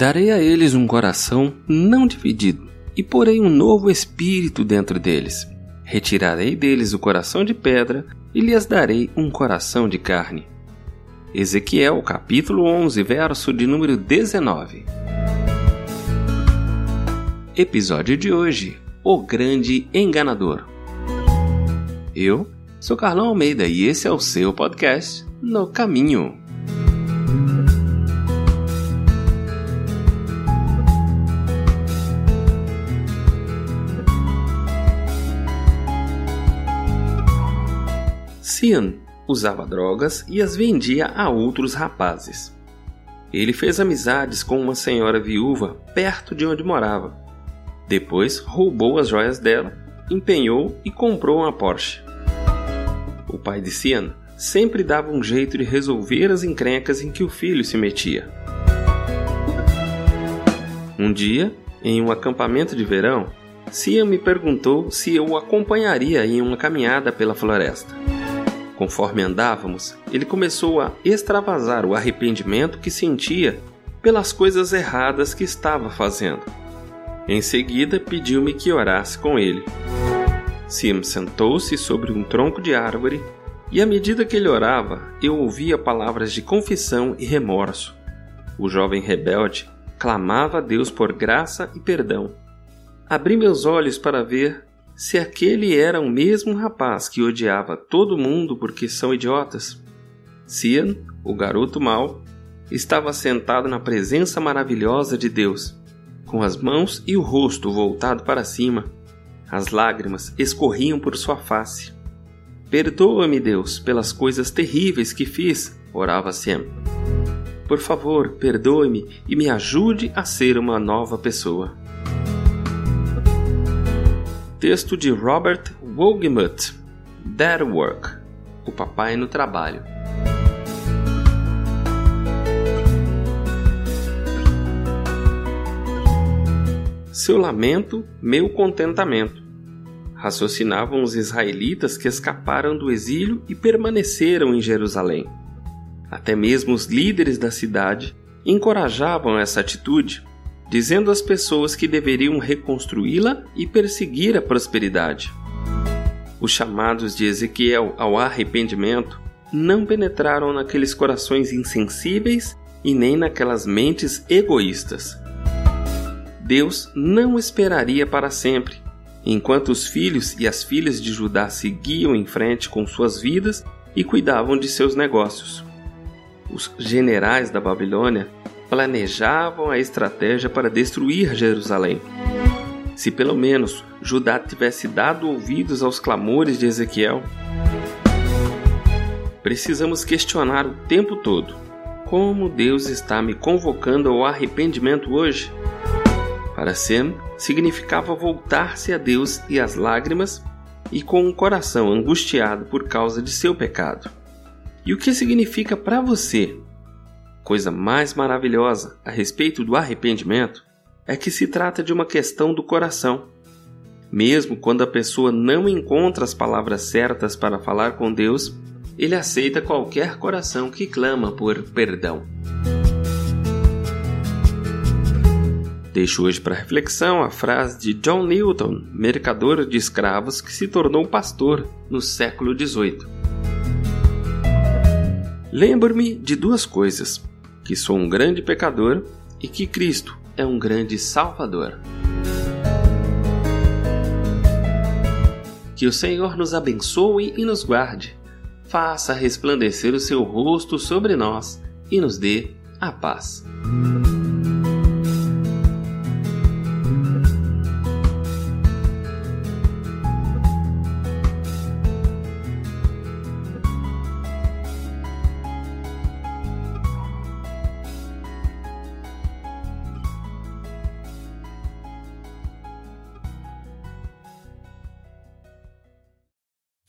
Darei a eles um coração não dividido, e porei um novo espírito dentro deles. Retirarei deles o coração de pedra e lhes darei um coração de carne. Ezequiel capítulo 11, verso de número 19. Episódio de hoje: O Grande Enganador. Eu sou Carlão Almeida e esse é o seu podcast No Caminho. Cian usava drogas e as vendia a outros rapazes. Ele fez amizades com uma senhora viúva perto de onde morava. Depois roubou as joias dela, empenhou e comprou uma Porsche. O pai de Cian sempre dava um jeito de resolver as encrencas em que o filho se metia. Um dia, em um acampamento de verão, Cian me perguntou se eu o acompanharia em uma caminhada pela floresta. Conforme andávamos, ele começou a extravasar o arrependimento que sentia pelas coisas erradas que estava fazendo. Em seguida, pediu-me que orasse com ele. Sim sentou-se sobre um tronco de árvore e, à medida que ele orava, eu ouvia palavras de confissão e remorso. O jovem rebelde clamava a Deus por graça e perdão. Abri meus olhos para ver se aquele era o mesmo rapaz que odiava todo mundo porque são idiotas. Cian, o garoto mau, estava sentado na presença maravilhosa de Deus, com as mãos e o rosto voltado para cima. As lágrimas escorriam por sua face. Perdoa-me, Deus, pelas coisas terríveis que fiz, orava Cian. Por favor, perdoe-me e me ajude a ser uma nova pessoa. Texto de Robert Wogemuth, That Work, O Papai no Trabalho. Seu lamento, meu contentamento. Raciocinavam os israelitas que escaparam do exílio e permaneceram em Jerusalém. Até mesmo os líderes da cidade encorajavam essa atitude dizendo às pessoas que deveriam reconstruí-la e perseguir a prosperidade. Os chamados de Ezequiel ao arrependimento não penetraram naqueles corações insensíveis e nem naquelas mentes egoístas. Deus não esperaria para sempre, enquanto os filhos e as filhas de Judá seguiam em frente com suas vidas e cuidavam de seus negócios. Os generais da Babilônia planejavam a estratégia para destruir Jerusalém. Se pelo menos Judá tivesse dado ouvidos aos clamores de Ezequiel, precisamos questionar o tempo todo: como Deus está me convocando ao arrependimento hoje? Para Sem, significava voltar-se a Deus e às lágrimas e com um coração angustiado por causa de seu pecado. E o que significa para você coisa mais maravilhosa a respeito do arrependimento é que se trata de uma questão do coração. Mesmo quando a pessoa não encontra as palavras certas para falar com Deus, ele aceita qualquer coração que clama por perdão. Deixo hoje para reflexão a frase de John Newton, mercador de escravos que se tornou pastor no século XVIII. Lembro-me de duas coisas: que sou um grande pecador e que Cristo é um grande Salvador. Que o Senhor nos abençoe e nos guarde, faça resplandecer o seu rosto sobre nós e nos dê a paz.